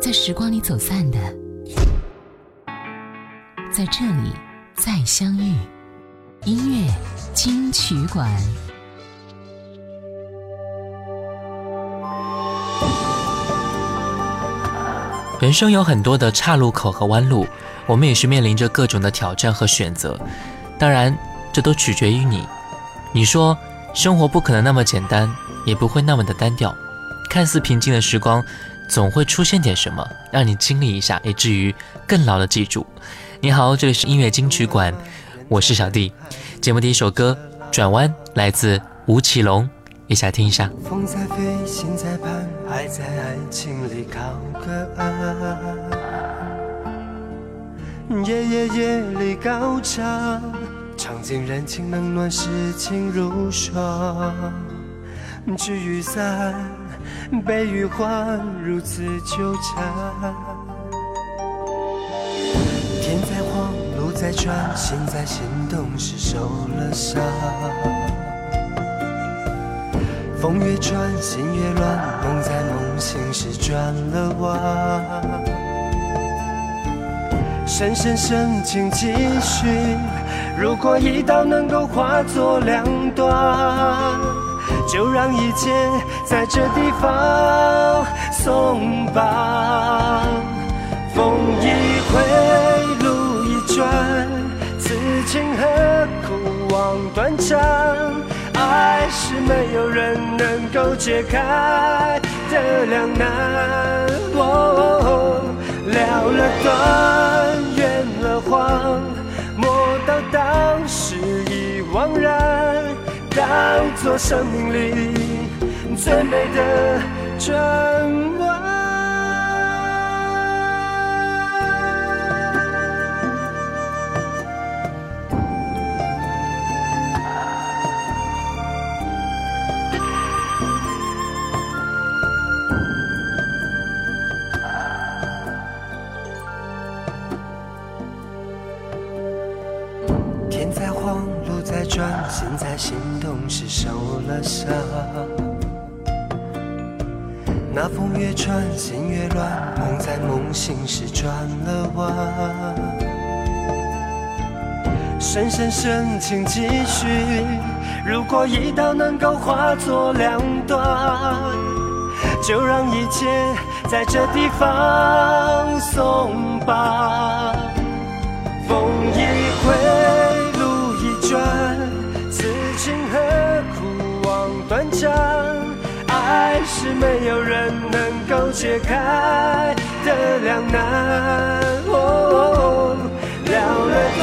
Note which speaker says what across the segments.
Speaker 1: 在时光里走散的，在这里再相遇。音乐金曲馆。
Speaker 2: 人生有很多的岔路口和弯路，我们也是面临着各种的挑战和选择。当然，这都取决于你。你说，生活不可能那么简单，也不会那么的单调。看似平静的时光，总会出现点什么，让你经历一下，以至于更牢的记住。你好，这里是音乐金曲馆，我是小弟。节目第一首歌《转弯》来自吴奇隆，一起来听一下。
Speaker 3: 风在飞，心在盼，爱在爱情里靠个岸。夜夜夜里高唱，唱尽人情冷暖，世情如霜。聚与散，悲与欢，如此纠缠。天在晃，路在转，心在心动时受了伤。风越转，心越乱，梦在梦醒时转了弯。深深深情继续，如果一刀能够化作两段，就让一切在这地方松绑。风一回，路一转，此情何苦望断肠？爱是没有人能够解开的两难。了了断，圆了谎，莫道当时已惘然，当作生命里最美的转弯。受了伤，那风越穿，心越乱，梦在梦醒时转了弯。深深深情继续，如果一刀能够化作两段，就让一切在这地方松绑。断肠，爱是没有人能够解开的两难。了了断，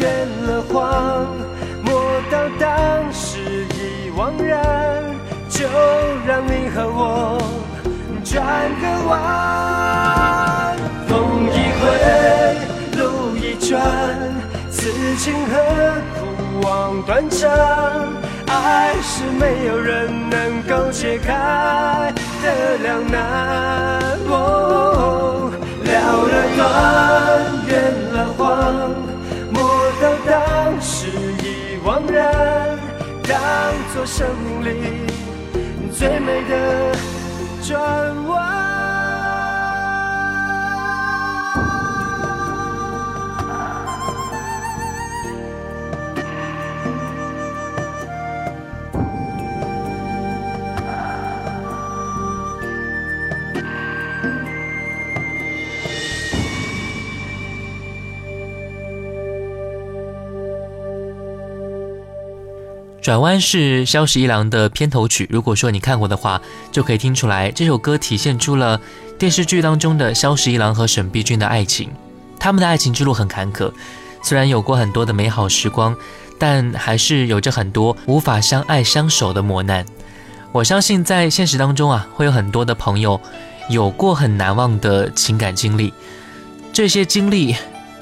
Speaker 3: 圆了谎，莫道当时已惘然，就让你和我转个弯。风一回，路一转，此情何苦望断肠？爱是没有人能够解开的两难。了了断，圆了谎，莫道当时已惘然，当作生命里最美的转弯。
Speaker 2: 转弯是萧十一郎的片头曲。如果说你看过的话，就可以听出来，这首歌体现出了电视剧当中的萧十一郎和沈碧君的爱情。他们的爱情之路很坎坷，虽然有过很多的美好时光，但还是有着很多无法相爱相守的磨难。我相信在现实当中啊，会有很多的朋友有过很难忘的情感经历。这些经历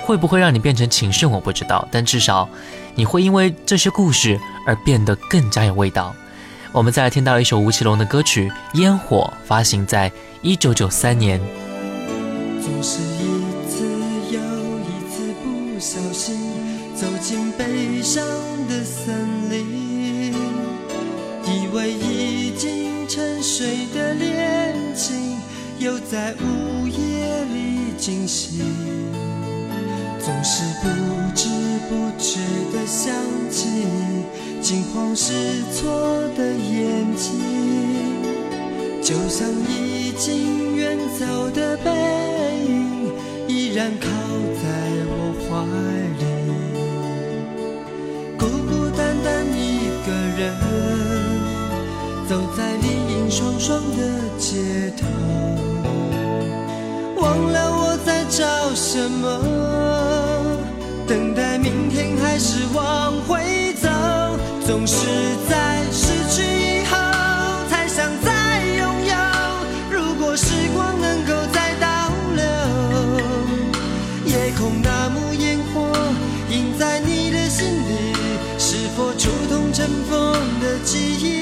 Speaker 2: 会不会让你变成情圣，我不知道，但至少。你会因为这些故事而变得更加有味道。我们再来听到一首吴奇隆的歌曲《烟火》，发行在一九九三年。
Speaker 3: 总是一次又一次不小心走进悲伤的森林，以为已经沉睡的恋情又在午夜里惊醒，总是不知不觉地想起你惊慌失措的眼睛，就像已经远走的背影，依然靠在我怀里，孤孤单单一个人，走在林荫霜霜的街头，忘了我在找什么，是往回走，总是在失去以后才想再拥有。如果时光能够再倒流，夜空那幕烟火映在你的心里，是否触痛尘封的记忆？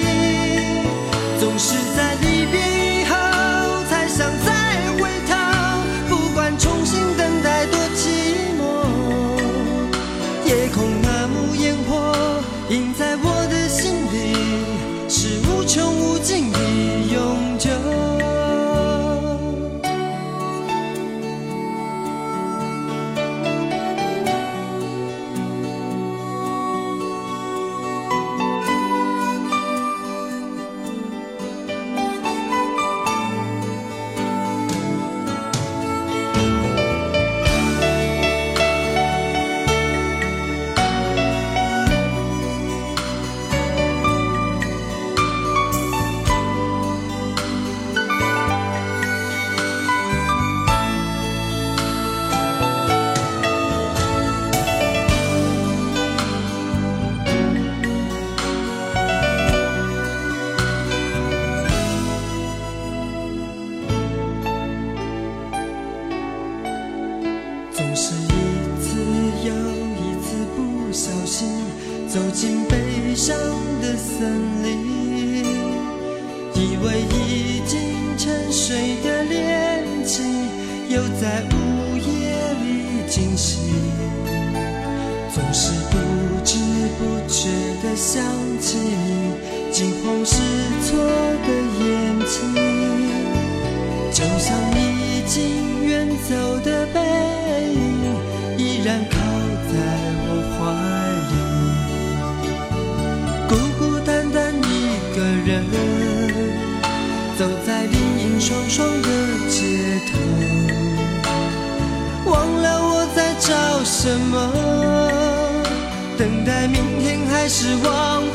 Speaker 3: 是我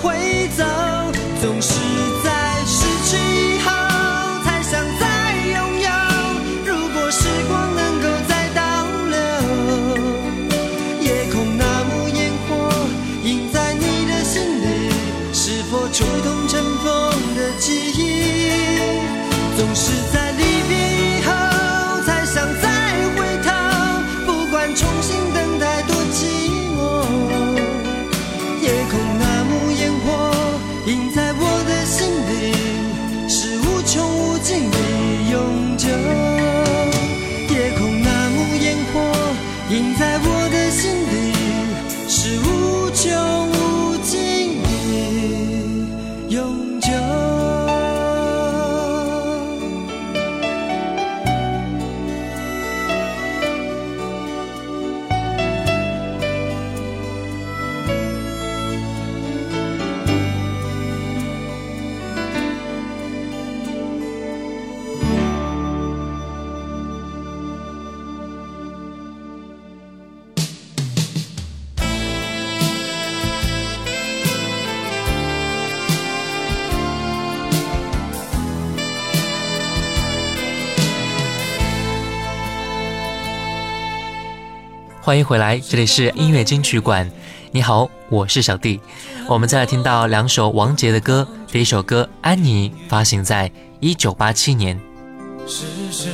Speaker 2: 欢迎回来，这里是音乐金曲馆。你好，我是小弟。我们再来听到两首王杰的歌，第一首歌《安妮》发行在一九八七年。
Speaker 4: 时时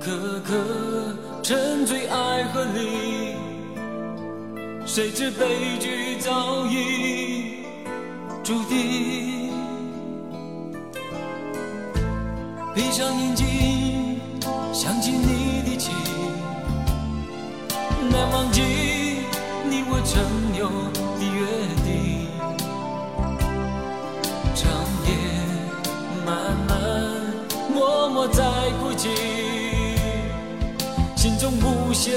Speaker 4: 刻刻沉醉爱河里，谁知悲剧早已注定。闭上眼睛，想起忘记你我曾有的约定。长夜漫漫，默默在哭泣，心中无限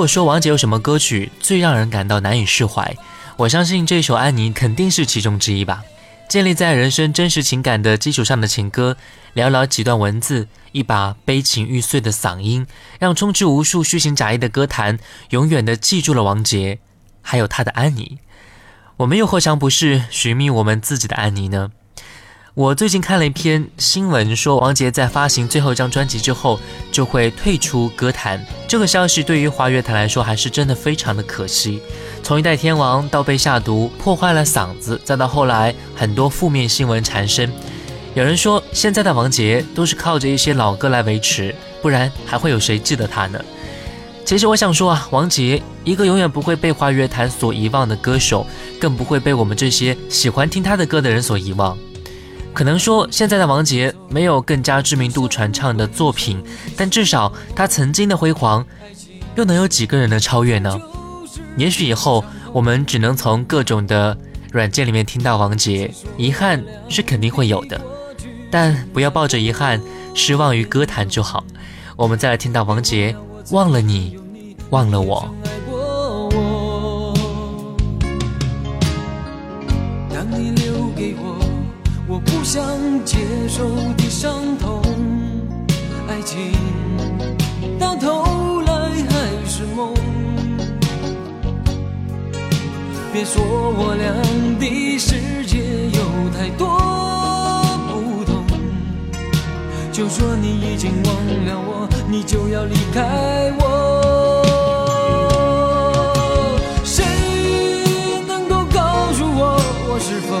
Speaker 4: 如
Speaker 2: 果说王杰有什么歌曲最让人感到难以释怀，我相信这首《安妮》肯定是其中之一吧。建立在人生真实情感的基础上的情歌，寥寥几段文字，一把悲情欲碎的嗓音，让充斥无数虚情假意的歌坛，永远的记住了王杰，还有他的安妮。我们又何尝不是寻觅我们自己的安妮呢？我最近看了一篇新闻，说王杰在发行最后一张专辑之后就会退出歌坛。这个消息对于华乐坛来说还是真的非常的可惜。从一代天王到被下毒破坏了嗓子，再到后来很多负面新闻缠身。有人说现在的王杰都是靠着一些老歌来维持，不然还会有谁记得他呢？其实我想说啊，王杰一个永远不会被华乐坛所遗忘的歌手，更不会被我们这些喜欢听他的歌的人所遗忘。可能说现在的王杰没有更加知名度传唱的作品，但至少他曾经的辉煌，又能有几个人能超越呢？也许以后我们只能从各种的软件里面听到王杰，遗憾是肯定会有的，但不要抱着遗憾失望于歌坛就好。我们再来听到王杰，忘了你，忘了我。
Speaker 4: 不想接受的伤痛，爱情到头来还是梦。别说我俩的世界有太多不同，就说你已经忘了我，你就要离开我。谁能够告诉我，我是否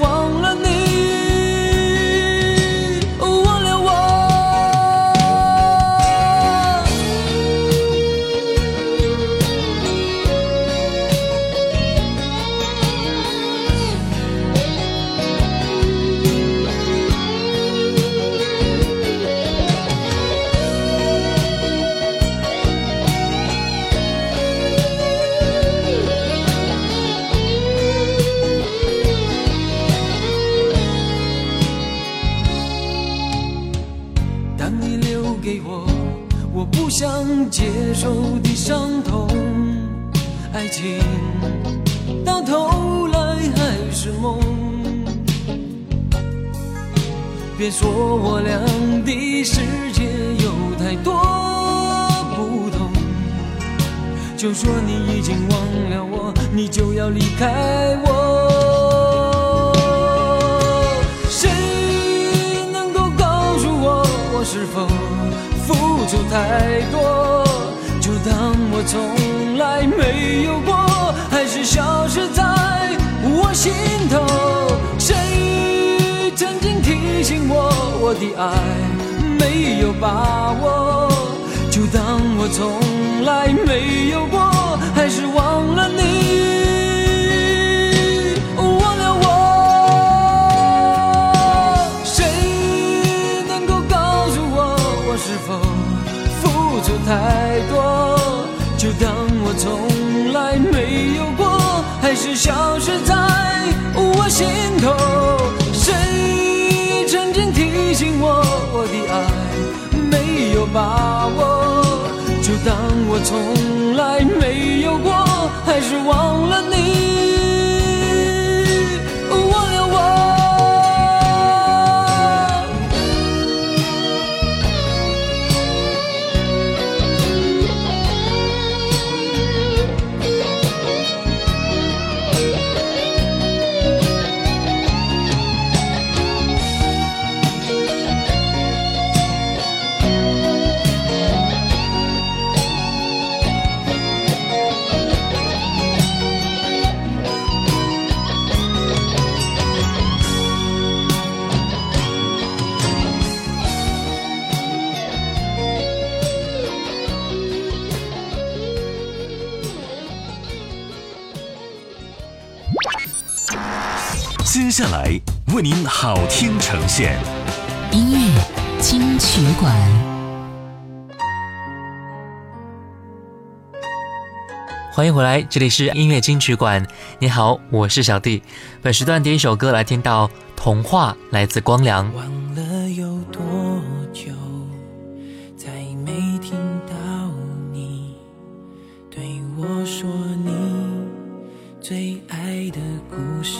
Speaker 4: 我，的爱没有把握？就当我从来没有过，还是忘了你，忘了我。谁能够告诉我，我是否付出太多？就当我从来没有过，还是消失在我心头？谁曾经提醒我，我的爱没有把握？就当我从来没有过，还是忘了你，
Speaker 5: 为您好听呈现，
Speaker 1: 音乐金曲馆，
Speaker 2: 欢迎回来，这里是音乐金曲馆。你好，我是小弟。本时段第一首歌来听到《童话》，来自光良。
Speaker 6: 忘了有多久，再没听到你对我说你最爱的故事。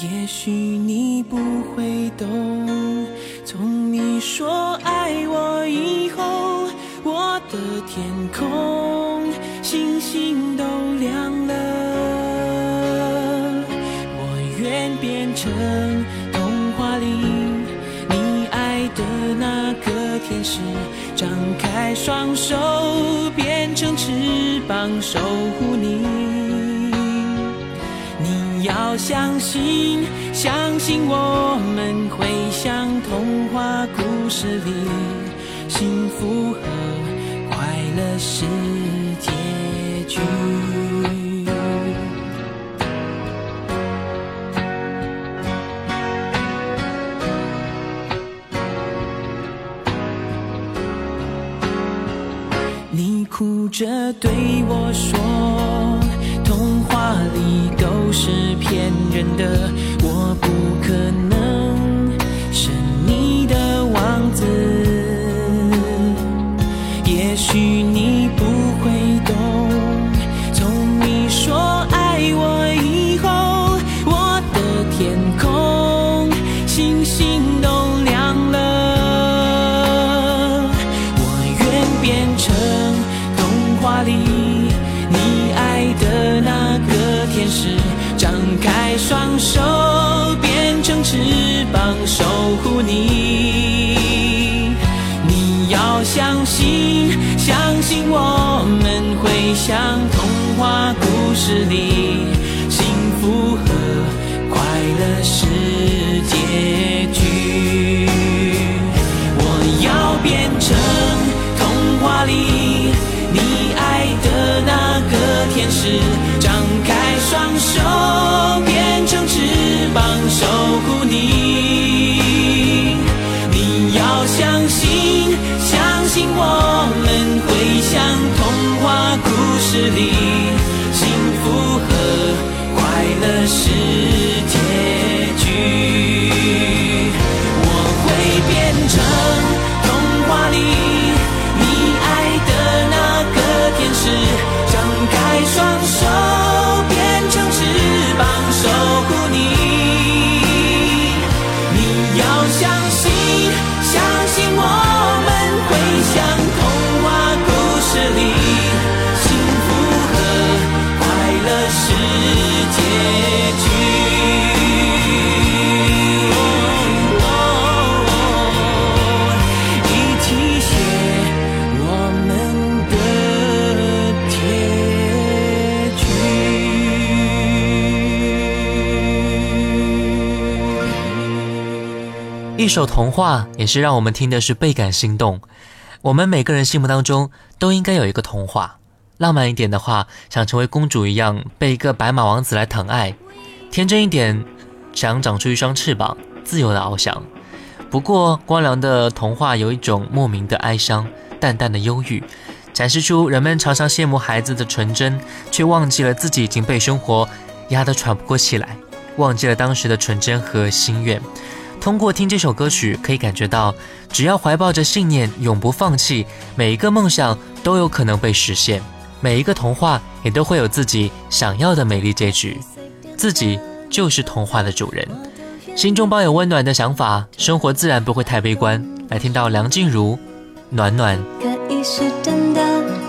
Speaker 6: 也许你不会懂，从你说爱我以后，我的天空星星都亮了。我愿变成童话里你爱的那个天使，张开双手变成翅膀守护你。相信，相信我们会像童话故事里，幸福和快乐是结局。你哭着对我说，是骗人的，我不可能一
Speaker 2: 首童话也是让我们听的是倍感心动。我们每个人心目当中都应该有一个童话，浪漫一点的话，想成为公主一样被一个白马王子来疼爱；天真一点，想长出一双翅膀，自由的翱翔。不过光良的童话有一种莫名的哀伤，淡淡的忧郁，展示出人们常常羡慕孩子的纯真，却忘记了自己已经被生活压得喘不过气来，忘记了当时的纯真和心愿。通过听这首歌曲，可以感觉到，只要怀抱着信念，永不放弃，每一个梦想都有可能被实现，每一个童话也都会有自己想要的美丽结局，自己就是童话的主人。心中抱有温暖的想法，生活自然不会太悲观。来听到梁静茹，《暖暖》。
Speaker 7: 可以是真的，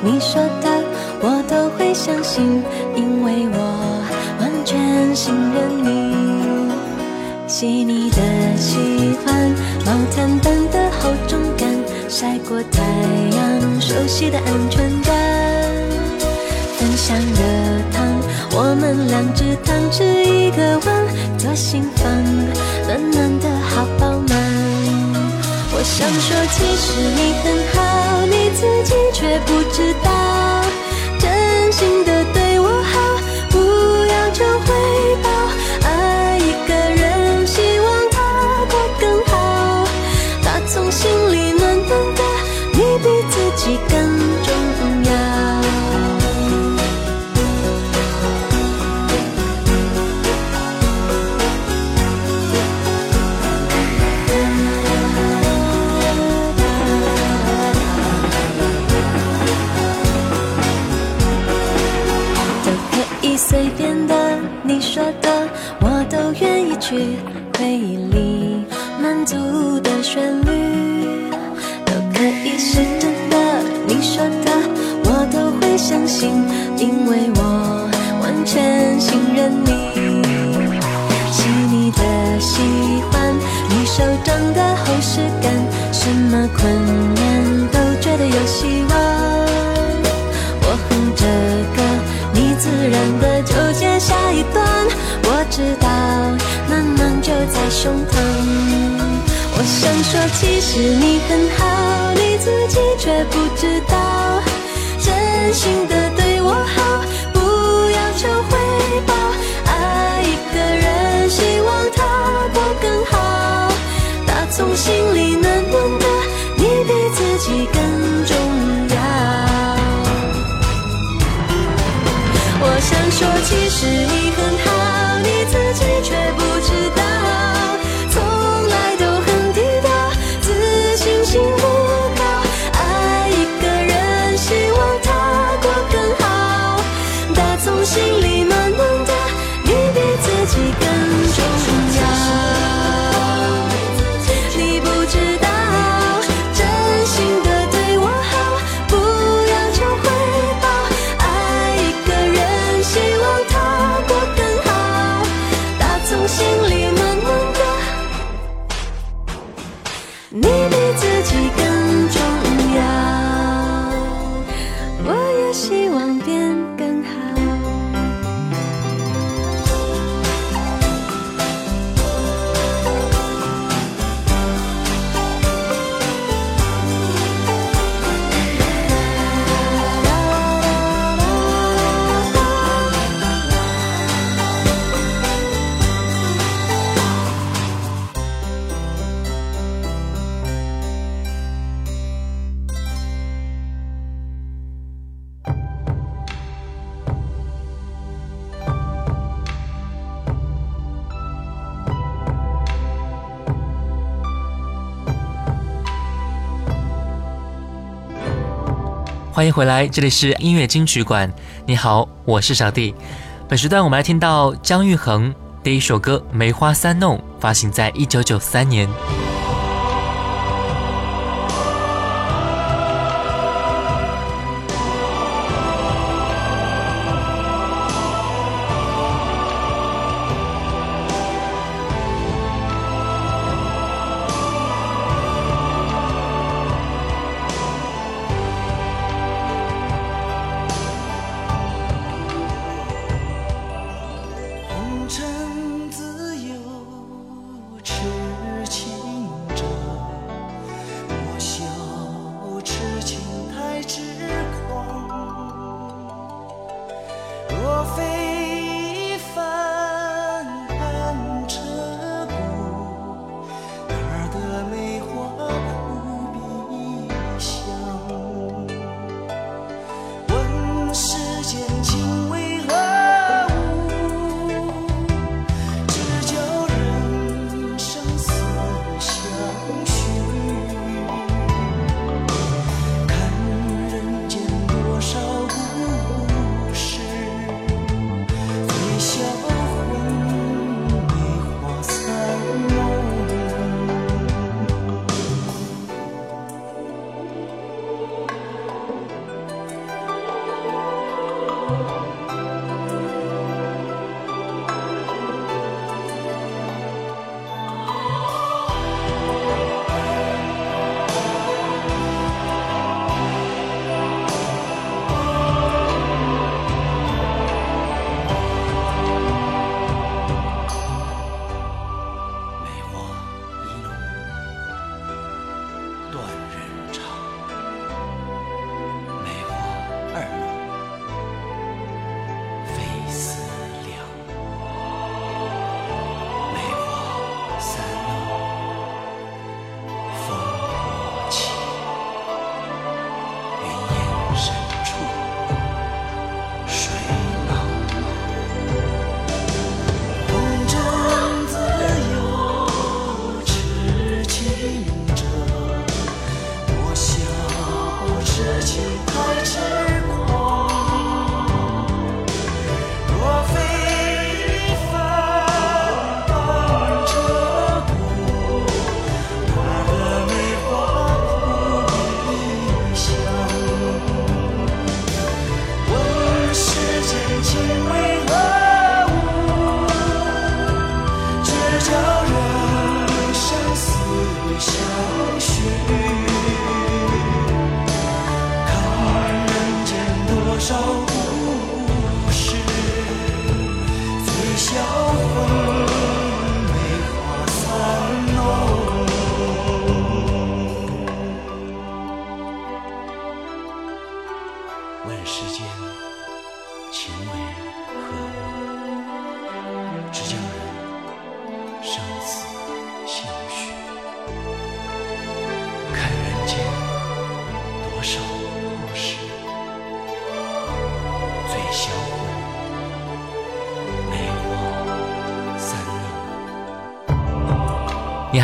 Speaker 7: 你说的我都会相信，因为我细腻的喜欢，毛毯般的厚重感，晒过太阳，熟悉的安全感。分享热汤，我们两只汤匙一个碗，左心房，暖暖的好饱满。我想说，其实你很好，你自己却不知道，真心的困难都觉得有希望。我哼着歌，你自然的就接下一段。我知道，暖暖就在胸膛。我想说，其实你很好，你自己却不知道，真心的对我好，不要求回报。爱一个人，希望他过更好，打从心里是，你很好，你自己却不知道，从来都很低调，自信心不高。爱一个人，希望他过更好，打从心
Speaker 8: 欢迎回来，这里是音乐金曲馆。你好，我是小弟。本时段我们来听到姜育恒第一首歌《梅花三弄》，发行在一九九三年。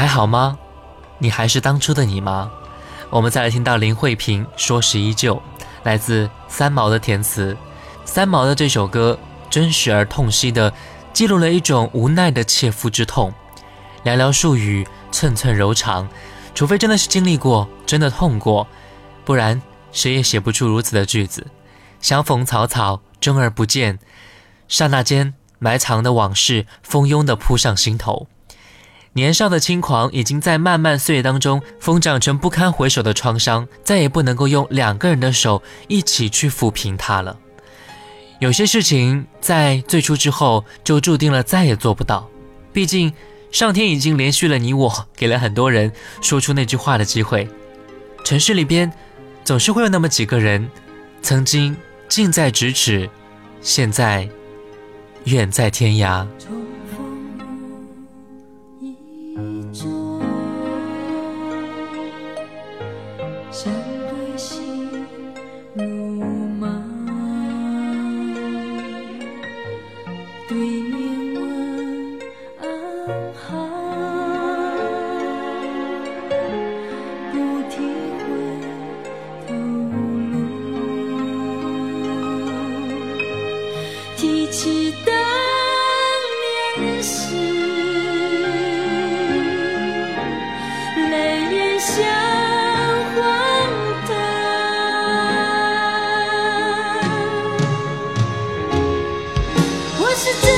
Speaker 8: 还好吗？你还是当初的你吗？我们再来听到林慧萍《说时依旧》，来自三毛的填词。三毛的这首歌真实而痛惜的记录了一种无奈的切肤之痛，寥寥数语，寸寸柔肠。除非真的是经历过，真的痛过，不然谁也写不出如此的句子。相逢草草，终而不见，刹那间埋藏的往事蜂拥的扑上心头。年少的轻狂已经在漫漫岁月当中疯长成不堪回首的创伤，再也不能够用两个人的手一起去抚平它了。有些事情在最初之后就注定了再也做不到，毕竟上天已经连续了你我，给了很多人说出那句话的机会。城市里边总是会有那么几个人，曾经近在咫尺，现在远在天涯。
Speaker 7: 是真